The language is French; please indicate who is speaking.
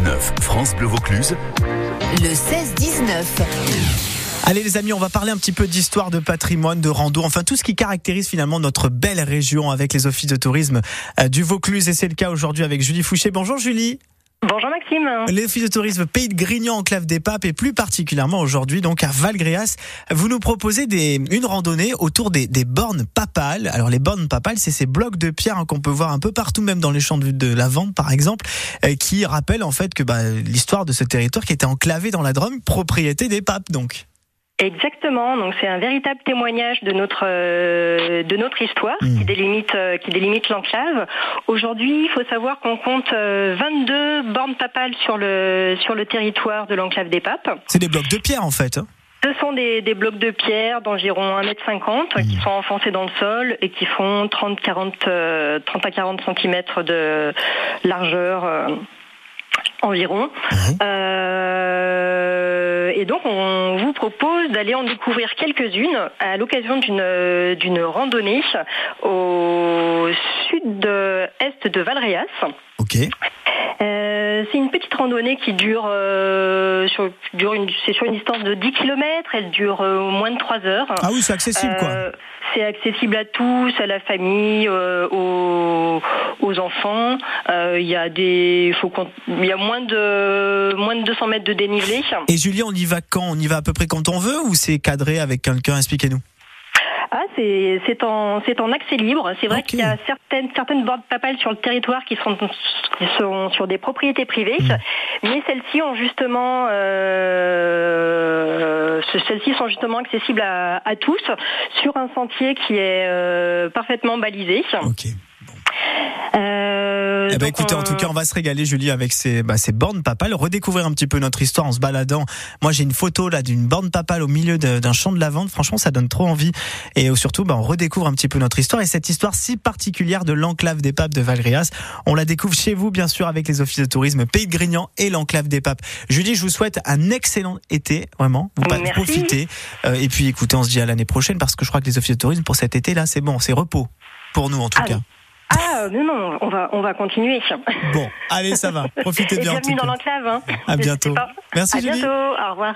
Speaker 1: 16-19, France Bleu Vaucluse.
Speaker 2: Le 16-19.
Speaker 3: Allez les amis, on va parler un petit peu d'histoire, de patrimoine, de rando, enfin tout ce qui caractérise finalement notre belle région avec les offices de tourisme euh, du Vaucluse et c'est le cas aujourd'hui avec Julie Fouché. Bonjour Julie.
Speaker 4: Bonjour Maxime.
Speaker 3: Les offices de tourisme Pays de Grignan, enclave des Papes et plus particulièrement aujourd'hui donc à Valgréas, vous nous proposez des, une randonnée autour des, des bornes papales. Alors les bornes papales, c'est ces blocs de pierre hein, qu'on peut voir un peu partout, même dans les champs de, de lavande par exemple, euh, qui rappellent en fait que bah, l'histoire de ce territoire qui était enclavé dans la Drôme, propriété des papes donc.
Speaker 4: Exactement, donc c'est un véritable témoignage de notre euh, de notre histoire
Speaker 3: Mmh.
Speaker 4: qui délimite euh, qui délimite l'enclave. Aujourd'hui, il faut savoir qu'on compte euh, 22 bornes papales sur le sur le territoire de l'enclave des Papes.
Speaker 3: C'est des blocs de pierre en fait. hein.
Speaker 4: Ce sont des, des blocs de pierre d'environ 1m50 qui sont enfoncés dans le sol et qui font 30 40 euh, 30 à 40 cm de largeur euh, environ.
Speaker 3: Mhm.
Speaker 4: Euh, et donc, on vous propose d'aller en découvrir quelques-unes à l'occasion d'une d'une randonnée au sud-est de Valréas.
Speaker 3: Ok.
Speaker 4: Euh, c'est une petite randonnée qui dure, euh, sur, dure une, c'est sur une distance de 10 km, elle dure euh, moins de 3 heures.
Speaker 3: Ah oui, c'est accessible quoi.
Speaker 4: Euh, c'est accessible à tous, à la famille, euh, aux, aux enfants. Euh, Il y a des, faut qu'on- il y a moins de moins de 200 mètres de dénivelé.
Speaker 3: Et Julie, on y va quand? On y va à peu près quand on veut ou c'est cadré avec quelqu'un? Expliquez-nous.
Speaker 4: C'est c'est en c'est en accès libre. C'est vrai qu'il y a certaines certaines bornes papales sur le territoire qui sont qui sont sur des propriétés privées,
Speaker 3: Mm.
Speaker 4: mais celles-ci ont justement euh, ce- celles-ci sont justement accessibles à, à tous sur un sentier qui est euh, parfaitement balisé. Euh,
Speaker 3: Eh ben écoutez, en tout cas, on va se régaler, Julie, avec ces, bah, ces bornes papales, redécouvrir un petit peu notre histoire en se baladant. Moi, j'ai une photo là d'une borne papale au milieu d'un champ de lavande. Franchement, ça donne trop envie. Et surtout, bah, on redécouvre un petit peu notre histoire et cette histoire si particulière de l'enclave des papes de Valgréas. On la découvre chez vous, bien sûr, avec les offices de tourisme Pays de Grignan et l'enclave des papes. Julie, je vous souhaite un excellent été, vraiment. Vous
Speaker 4: Merci.
Speaker 3: profitez. Euh, et puis, écoutez, on se dit à l'année prochaine parce que je crois que les offices de tourisme pour cet été là, c'est bon, c'est repos. Pour nous, en tout
Speaker 4: Ah,
Speaker 3: cas.
Speaker 4: Ah non non, on va on va continuer.
Speaker 3: Bon, allez, ça va. Profitez bien. en
Speaker 4: bienvenue dans l'enclave. Hein.
Speaker 3: À bientôt. Merci,
Speaker 4: À
Speaker 3: Julie.
Speaker 4: bientôt. Au revoir.